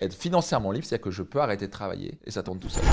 Être financièrement libre, c'est-à-dire que je peux arrêter de travailler et ça tourne tout seul.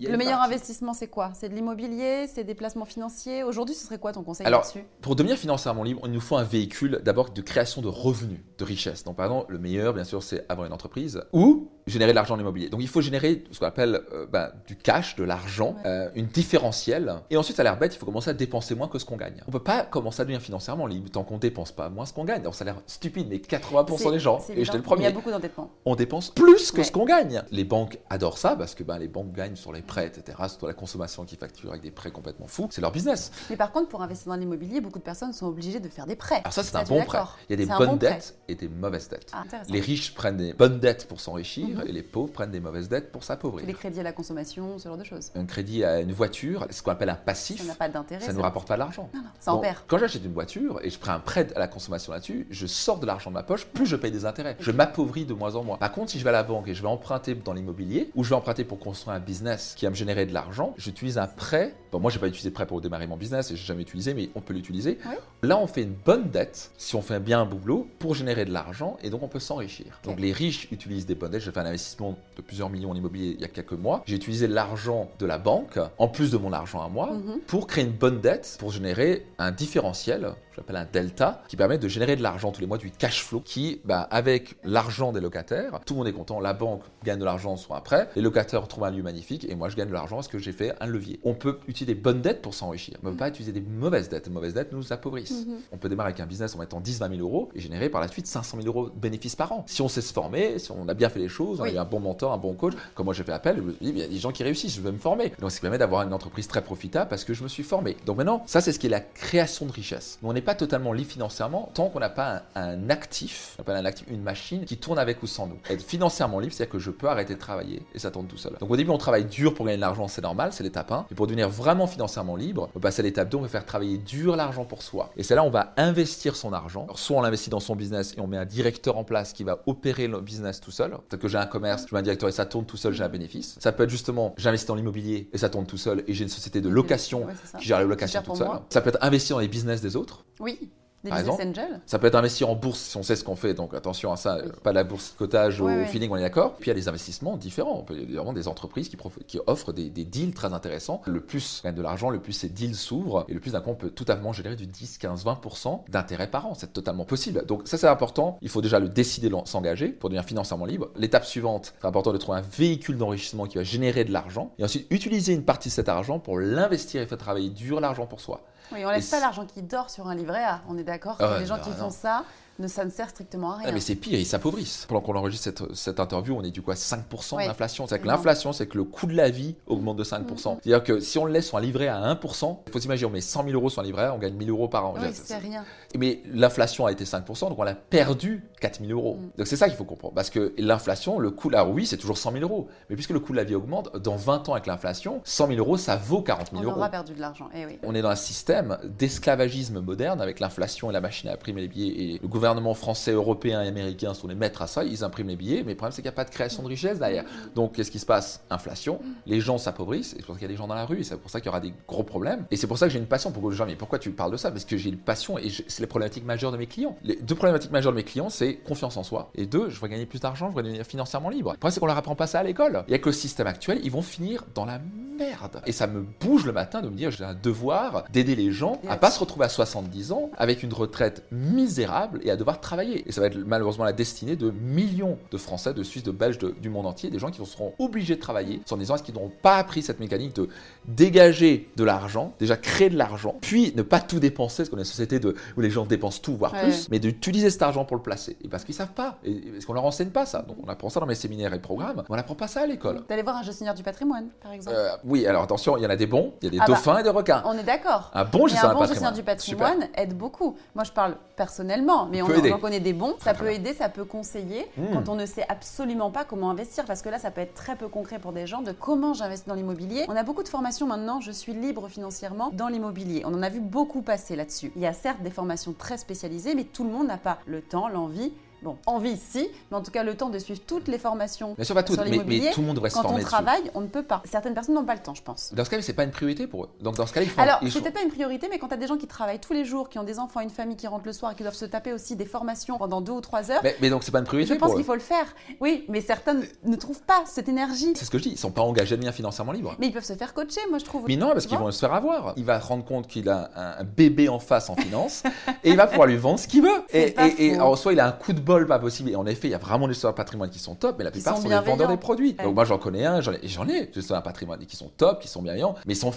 Le meilleur investissement, c'est quoi? C'est de l'immobilier C'est des placements financiers? Aujourd'hui, ce serait quoi ton conseil Alors, là-dessus? pour devenir financièrement libre, il nous faut un véhicule d'abord de création de revenus, de richesse. Donc, par exemple, le meilleur, bien sûr, c'est avoir une entreprise ou générer de l'argent en immobilier. Donc, il faut générer ce qu'on appelle euh, ben, du cash, de l'argent, euh, une différentielle. Et ensuite, ça a l'air bête, il faut commencer à dépenser moins que ce qu'on gagne. On peut pas commencer à devenir financièrement libre tant qu'on dépense pas moins ce qu'on gagne. Alors, ça a l'air stupide, mais 80% des gens, C'est et j'étais le premier, Il y a beaucoup d'endettement. on dépense plus que Ouais. ce qu'on gagne. Les banques adorent ça parce que ben, les banques gagnent sur les prêts, etc. Surtout la consommation qui facture avec des prêts complètement fous. C'est leur business. Mais par contre, pour investir dans l'immobilier, beaucoup de personnes sont obligées de faire des prêts. Alors ça, c'est un bon prêt. Il y a des C'est bonnes bon prêt. dettes et des mauvaises dettes. Ah. Les riches prennent des bonnes dettes pour s'enrichir Et les pauvres prennent des mauvaises dettes pour s'appauvrir. les crédits à la consommation, ce genre de choses. Un crédit à une voiture, ce qu'on appelle un passif, Ça n'a pas d'intérêt. ça ne nous rapporte pas d'argent. Non, non, ça en perd. Quand j'achète une voiture et je prends un prêt à la consommation là-dessus, je sors de l'argent de ma poche, plus je paye des intérêts. Je m'appauvris de moins en moins. Par contre, si je vais à la banque et je vais emprunter dans l'immobilier, ou je vais emprunter pour construire un business qui va me générer de l'argent, j'utilise un prêt. Bon, moi, j'ai pas utilisé de prêt pour démarrer mon business et j'ai jamais utilisé, mais on peut l'utiliser. Ouais. Là, on fait une bonne dette, si on fait bien un boulot, pour générer de l'argent et donc on peut s'enrichir. Donc les riches utilisent des bonnes dettes. Un investissement de plusieurs millions en immobilier il y a quelques mois. J'ai utilisé l'argent de la banque, en plus de mon argent à moi, Mhm. pour créer une bonne dette, pour générer un différentiel, je l'appelle un delta, qui permet de générer de l'argent tous les mois, du cash flow, qui, bah, avec l'argent des locataires, tout le monde est content, la banque gagne de l'argent sur un prêt, les locataires trouvent un lieu magnifique, et moi je gagne de l'argent parce que j'ai fait un levier. On peut utiliser des bonnes dettes pour s'enrichir, mais on ne peut pas utiliser des mauvaises dettes. Les mauvaises dettes nous appauvrissent. Mhm. On peut démarrer avec un business en mettant 10-20 000 euros et générer par la suite 500 000 euros de bénéfices par an. Si on sait se former, si on a bien fait les choses, a Oui. eu un bon mentor, un bon coach, comme moi j'ai fait appel, je me dis, il y a des gens qui réussissent, je vais me former. Donc qui permet d'avoir une entreprise très profitable parce que je me suis formé. Donc maintenant, ça c'est ce qui est la création de richesse. Mais on n'est pas totalement libre financièrement tant qu'on n'a pas un, un actif, on appelle un actif, une machine qui tourne avec ou sans nous. Être financièrement libre, c'est-à-dire que je peux arrêter de travailler et ça tourne tout seul. Donc au début, on travaille dur pour gagner de l'argent, c'est normal, c'est l'étape 1. Et pour devenir vraiment financièrement libre, on va passer à l'étape 2, on va faire travailler dur l'argent pour soi. Et c'est là, on va investir son argent. Alors, soit on l'investit dans son business et on met un directeur en place qui va opérer le business tout seul. Peut-être que j'ai un commerce, je mets un directeur et ça tourne tout seul, j'ai un bénéfice. Ça peut être justement, j'investis dans l'immobilier et ça tourne tout seul et j'ai une société de location Ouais, qui gère locations gère toute seule. moi. Ça peut être investir dans les business des autres. Oui, des Par business exemple. Ça peut être investir en bourse si on sait ce qu'on fait, donc attention à ça, Oui. pas la bourse cotage Ouais, au ouais. feeling, on est d'accord. Puis il y a des investissements différents. Il y a vraiment des entreprises qui, offrent des, des deals très intéressants. Le plus on gagne de l'argent, le plus ces deals s'ouvrent, et le plus d'un coup on peut totalement générer du 10, 15, 20% d'intérêt par an. C'est totalement possible. Donc ça c'est important. Il faut déjà le décider, de s'engager pour devenir financièrement libre. L'étape suivante, c'est important de trouver un véhicule d'enrichissement qui va générer de l'argent, et ensuite utiliser une partie de cet argent pour l'investir et faire travailler dur l'argent pour soi. Oui, on laisse pas l'argent qui dort sur un livret A. On est d'accord Ah que ouais, les gens qui non. font ça, ne, ça ne sert strictement à Ah, rien. mais c'est pire, ils s'appauvrissent. Pendant qu'on enregistre cette, cette interview, on est du coup à 5% Ouais, d'inflation. C'est-à-dire que l'inflation, c'est que le coût de la vie augmente de 5%. C'est-à-dire que si on le laisse sur un livret à 1%, il faut s'imaginer, on met 100 000 euros sur un livret, on gagne 1000 euros par an. Oui, c'est rien. Mais l'inflation a été 5%, donc on a perdu 4 000 euros. Mm. Donc c'est ça qu'il faut comprendre. Parce que l'inflation, le coût, là, oui, c'est toujours 100 000 euros. Mais puisque le coût de la vie augmente, dans 20 ans avec l'inflation, 100 000 euros, ça vaut 40 000 On euros. aura perdu de l'argent. Eh oui. On est dans un système d'esclavagisme moderne avec l'inflation et la machine à imprimer les billets. Et le gouvernement français, européen et américain sont les maîtres à ça. Ils impriment les billets, mais le problème, c'est qu'il n'y a pas de création de richesse derrière. Donc, qu'est-ce qui se passe? Inflation. Les gens s'appauvrissent. Et c'est pour ça qu'il y a des gens dans la rue. Et c'est pour ça qu'il y aura des gros problèmes. Et c'est pour ça que j'ai une passion pour les gens. Mais pourquoi tu parles de ça? Parce que j'ai une passion et c'est les problématiques majeures de mes clients. Les deux problématiques majeures de mes clients, c'est confiance en soi. Et deux, je veux gagner plus d'argent, je veux devenir financièrement libre. Le problème, c'est qu'on leur apprend pas ça à l'école. Et avec le système actuel, ils vont finir dans la merde. Et ça me bouge le matin de me dire j'ai un devoir d'aider les gens à pas se retrouver à 70 ans avec une retraite misérable et à devoir travailler. Et ça va être malheureusement la destinée de millions de Français, de Suisses, de Belges, de- du monde entier, des gens qui seront obligés de travailler en disant est-ce qu'ils n'auront pas appris cette mécanique de dégager de l'argent, déjà créer de l'argent, puis ne pas tout dépenser, parce qu'on est une société de, où les gens dépensent tout, voire Ouais. plus, mais d'utiliser cet argent pour le placer. Et parce qu'ils savent pas, et parce qu'on leur enseigne pas ça. Donc on apprend ça dans mes séminaires et programmes, mais on n'apprend pas ça à l'école. D'aller voir un gestionnaire du patrimoine, par exemple. Euh, oui, alors attention, il y en a des bons, il y a des Ah bah, dauphins et des requins. On est d'accord. Un bon gestionnaire un bon patrimoine. gestionnaire du patrimoine aide beaucoup. Moi, je parle personnellement, mais on, peut aider. on en connaît des bons. Ça peut aider, ça peut conseiller Hmm. quand on ne sait absolument pas comment investir. Parce que là, ça peut être très peu concret pour des gens de comment j'investis dans l'immobilier. On a beaucoup de formations maintenant. Je suis libre financièrement dans l'immobilier. On en a vu beaucoup passer là-dessus. Il y a certes des formations très spécialisées, mais tout le monde n'a pas le temps, l'envie bon, envie si, mais en tout cas le temps de suivre toutes les formations Bien sûr, pas toutes, sur mais, tout le monde devrait se Quand former on dessus. travaille, on ne peut pas. Certaines personnes n'ont pas le temps, je pense. Dans ce cas, c'est pas une priorité pour eux. Donc dans ce cas, ils font. Alors, c'est peut-être pas une priorité, mais quand tu as des gens qui travaillent tous les jours, qui ont des enfants, une famille qui rentre le soir et qui doivent se taper aussi des formations pendant deux ou trois heures, mais, mais donc c'est pas une priorité je pense qu'il faut le faire. Oui, mais certains ne trouvent pas cette énergie. C'est ce que je dis. Ils sont pas engagés de bien financièrement libres. Mais ils peuvent se faire coacher, moi je trouve. Mais non, parce qu'ils vont se faire avoir. Il va se rendre compte qu'il a un, un bébé en face en finance et il va pouvoir lui vendre ce qu'il veut. Et, et, et alors, soit il a un coup de bol pas possible. Et en effet, il y a vraiment des histoires de patrimoine qui sont top, mais la plupart sont sont, des vendeurs des produits. Ouais. Donc moi, j'en connais un, j'en ai, j'en ai. des histoires de patrimoine qui sont top, qui sont bienveillants, mais ils sont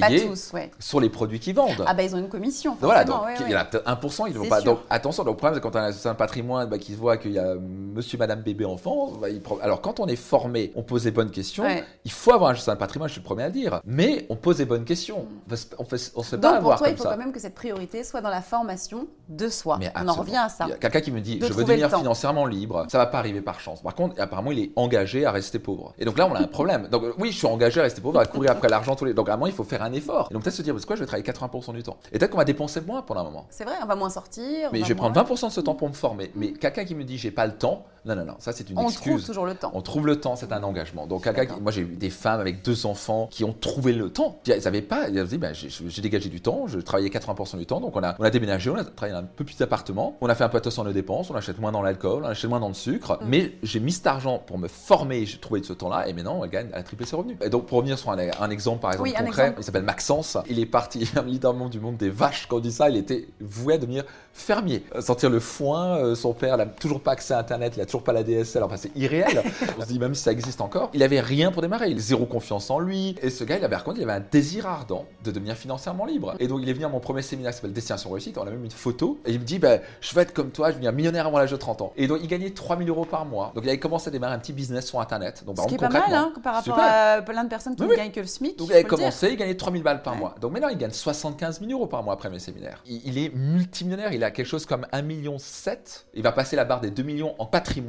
Pas payés tous, ouais. sur les produits qu'ils vendent. Ah bah ils ont une commission. Voilà, donc ouais, il y en a peut-être 1%, ils vont pas. sûr. Donc attention, donc, le problème c'est quand on a un patrimoine bah, qui se voit qu'il y a monsieur, madame, bébé, enfant. bah, il Alors quand on est formé, on pose des bonnes questions. Ouais. Il faut avoir un certain patrimoine, je suis le premier à le dire. Mais on pose des bonnes questions. On se- on fait, on se fait pas Donc pour avoir toi, il faut ça. quand même que cette priorité soit dans la formation de soi. Mais On en revient à ça. Il y a quelqu'un qui me dit De je veux devenir financièrement libre, ça va pas arriver par chance. Par contre, apparemment, il est engagé à rester pauvre. Et donc là, on a un problème. Donc oui, je suis engagé à rester pauvre, à courir après l'argent tous les. Donc à un moment, il faut faire un effort. Et donc peut-être se dire, c'est quoi, je vais travailler 80% du temps. Et peut-être qu'on va dépenser moins pendant un moment. C'est vrai, on va moins sortir. Mais je vais moins- prendre 20% de ce temps pour me former. Mais quelqu'un qui me dit j'ai pas le temps, non, non, non, ça c'est une On excuse. trouve toujours le temps. On trouve le temps, c'est un engagement. Donc, qui- moi j'ai eu des femmes avec deux enfants qui ont trouvé le temps. Elles avaient pas, elles dit, ben, j'ai j'ai dégagé du temps, je travaillais 80% du temps, donc on a, on a déménagé, on a travaillé dans un peu plus appartement, on a fait un peu attention à nos dépenses, on achète moins dans l'alcool, on achète moins dans le sucre, Mm. mais j'ai mis cet argent pour me former, j'ai trouvé de ce temps-là, et maintenant elle gagne, elle a triplé ses revenus. Et donc, pour revenir sur un, un exemple par exemple Oui, concret, exemple. il s'appelle Maxence, il est parti, il vient littéralement du monde des vaches, quand on dit ça, il était voué à devenir fermier. Euh, Sentir le foin, euh, son père n'a toujours pas accès à Internet, il a toujours pas la DSL, enfin c'est irréel. On se dit même si ça existe encore. Il avait rien pour démarrer, il a zéro confiance en lui. Et ce gars, il avait par contre, il avait un désir ardent de devenir financièrement libre. Et donc il est venu à mon premier séminaire qui s'appelle Destination Réussite, on a même une photo, et il me dit, bah, je veux être comme toi, je veux devenir millionnaire avant l'âge de 30 ans. Et donc il gagnait 3000 euros par mois. Donc il avait commencé à démarrer un petit business sur Internet. Donc, par Ce qui est pas mal hein, par rapport super. à plein de personnes qui Oui, ne oui. gagnent que le SMIC. donc il avait commencé, il gagnait 3000 balles par Ouais. mois. Donc maintenant il gagne 75 000 euros par mois après mes séminaires. Il, il est multimillionnaire, il a quelque chose comme 1,7 million. Il va passer la barre des 2 millions en patrimoine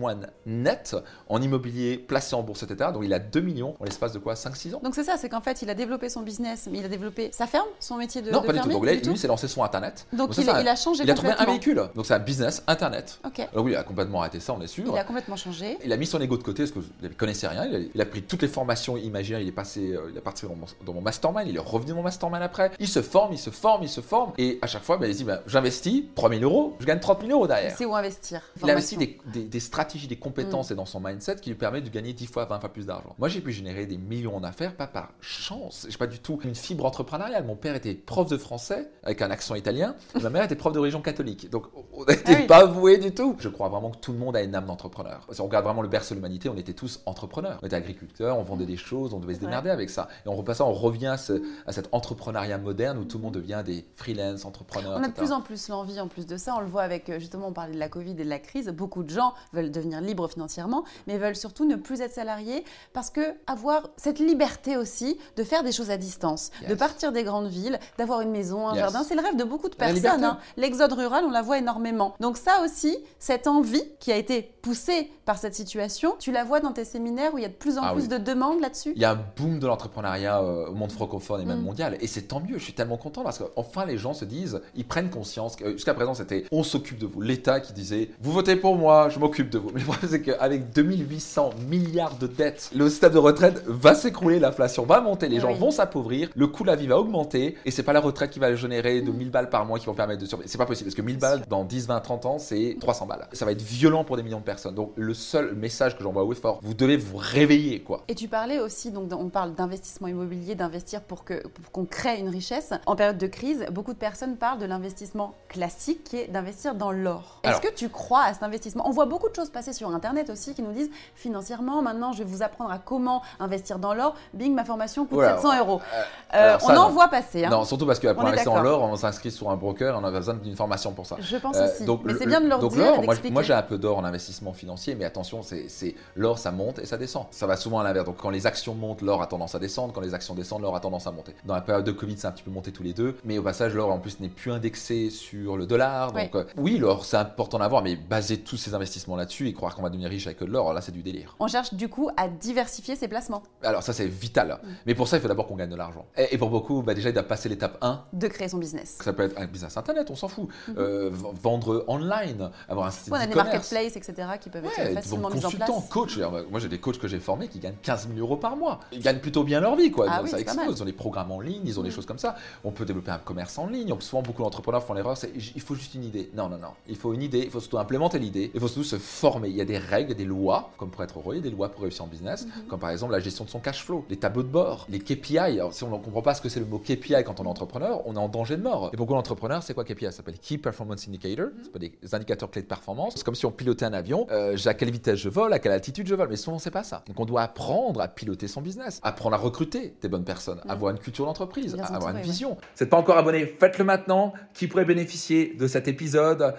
net, en immobilier placé en bourse, etc. Donc il a 2 millions en l'espace de quoi 5-6 ans? Donc c'est ça, c'est qu'en fait, il a développé son business, mais il a développé sa ferme, son métier de, Non, de pas du tout. Donc là, lui, il s'est lancé sur Internet. Donc il, ça, il a changé il a trouvé un véhicule. Donc c'est un business Internet. Ok. Alors oui, il a complètement arrêté ça, on est sûr. Il a complètement changé. Il a mis son ego de côté parce qu'il ne connaissait rien. Il a, il a pris toutes les formations imaginaires. Il est passé, euh, il a participé dans mon, dans mon mastermind. Il est revenu dans mon mastermind après. Il se forme, il se forme, il se forme. Et à chaque fois, ben, il se dit ben, j'investis 3000 euros, je gagne 30 000 euros derrière. C'est où investir? Il a investi Formation. des, des- des stratégies, des compétences Mm. et dans son mindset qui lui permettent de gagner 10 fois, 20 fois plus d'argent. Moi, j'ai pu générer des millions en affaires, pas par chance. J'ai pas du tout une fibre entrepreneuriale. Mon père était prof de français avec un accent italien. et ma mère était prof de religion catholique. Donc, on n'était Ah oui. pas voués du tout. Je crois vraiment que tout le monde a une âme d'entrepreneur. Si on regarde vraiment le berceau de l'humanité, on était tous entrepreneurs. On était agriculteurs, on vendait des choses, on devait se démerder avec ça. Et on repasse ça, on revient à, ce- à cet entrepreneuriat moderne où tout le monde devient des freelance entrepreneurs. On a de plus en plus l'envie, en plus de ça, on le voit avec, euh, justement, on parlait de la Covid et de la crise, beaucoup de gens veulent devenir libres financièrement, mais veulent surtout ne plus être salariés parce que avoir cette liberté aussi de faire des choses à distance, de partir des grandes villes, d'avoir une maison, un Yes. jardin, c'est le rêve de beaucoup de personnes. hein. L'exode rural, on la voit énormément. Donc ça aussi, cette envie qui a été poussée par cette situation, tu la vois dans tes séminaires où il y a de plus en Ah plus oui. de demandes là-dessus? Il y a un boom de l'entrepreneuriat euh, au monde francophone et même Mm. mondial. Et c'est tant mieux, je suis tellement content parce qu'enfin les gens se disent, ils prennent conscience. Jusqu'à présent, c'était on s'occupe de vous. L'État qui disait, vous votez pour moi, je m'occupe de vous. Mais le problème, c'est qu'avec 2800 milliards de dettes, le système de retraite va s'écrouler, l'inflation va monter, les Eh gens oui. vont s'appauvrir, le coût de la vie va augmenter et c'est pas la retraite qui va générer de 1000 balles par mois qui vont permettre de survivre. C'est pas possible parce que 1000 balles dans 10, 20, 30 ans, c'est 300 balles. Ça va être violent pour des millions de personnes. Donc le seul message que j'envoie et fort, vous devez vous réveiller, quoi. Et tu parlais aussi, donc on parle d'investissement immobilier, d'investir pour qu'on crée une richesse. En période de crise, beaucoup de personnes parlent de l'investissement classique qui est d'investir dans l'or. Est-ce que tu crois à cet investissement? On voit beaucoup de choses passer sur Internet aussi qui nous disent financièrement, maintenant je vais vous apprendre à comment investir dans l'or. Bing, ma formation coûte Voilà. 700 euros. Euh, Euh, on ça, en non. voit passer. hein. Non, surtout parce que pour investir en l'or, on s'inscrit sur un broker, on a besoin d'une formation pour ça. Je pense Euh, aussi. donc mais c'est bien de leur donc dire moi, j'ai un peu d'or en investissement financier, mais attention, c'est l'or ça monte et ça descend. Ça va souvent à l'inverse. Donc quand les actions montent, l'or a tendance à descendre. Quand les actions descendent, l'or a tendance à monter. Dans la période de Covid, c'est un petit peu monté tous les deux. Mais au passage, l'or en plus n'est plus indexé sur le dollar. Donc euh, oui, l'or c'est important d'en avoir, mais baser tous ces investissements là-dessus. Là-dessus et croire qu'on va devenir riche avec de l'or, là, c'est du délire. On cherche du coup à diversifier ses placements. Alors, ça, c'est vital. Mm. Mais pour ça, il faut d'abord qu'on gagne de l'argent. Et, pour beaucoup, bah, déjà, il doit passer l'étape 1. De créer son business. Ça peut être un business internet, on s'en fout. Mm-hmm. Euh, vendre online, avoir un site On a des marketplaces, etc., qui peuvent être facilement mis en place. coach. Moi, j'ai des coachs que j'ai formés qui gagnent 15 000 euros par mois. Ils gagnent plutôt bien leur vie, quoi. Ah ça explose. Ils ont des programmes en ligne, ils ont des mm. choses comme ça. On peut développer un commerce en ligne. Souvent, beaucoup d'entrepreneurs font l'erreur, c'est il faut juste une idée. Non, non, non. Il faut une idée, il faut surtout implémenter l'idée, il faut surtout se Il y a des règles, des lois, comme pour être heureux, il y a des lois pour réussir en business, mm-hmm. comme par exemple la gestion de son cash flow, les tableaux de bord, les KPI. Alors, si on ne comprend pas ce que c'est le mot KPI quand on est entrepreneur, on est en danger de mort. Et beaucoup d'entrepreneurs, c'est quoi KPI Ça s'appelle Key Performance Indicator, mm-hmm. c'est des indicateurs clés de performance. C'est comme si on pilotait un avion, euh, à quelle vitesse je vole, à quelle altitude je vole, mais souvent c'est pas ça. Donc on doit apprendre à piloter son business, apprendre à recruter des bonnes personnes, mm. avoir une culture d'entreprise, avoir une vision. C'est pas encore abonné, faites-le maintenant. Qui pourrait bénéficier de cet épisode?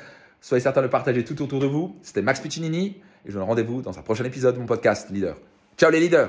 Soyez certain de le partager tout autour de vous. C'était Max Piccinini et je vous donne rendez-vous dans un prochain épisode de mon podcast Leader. Ciao les leaders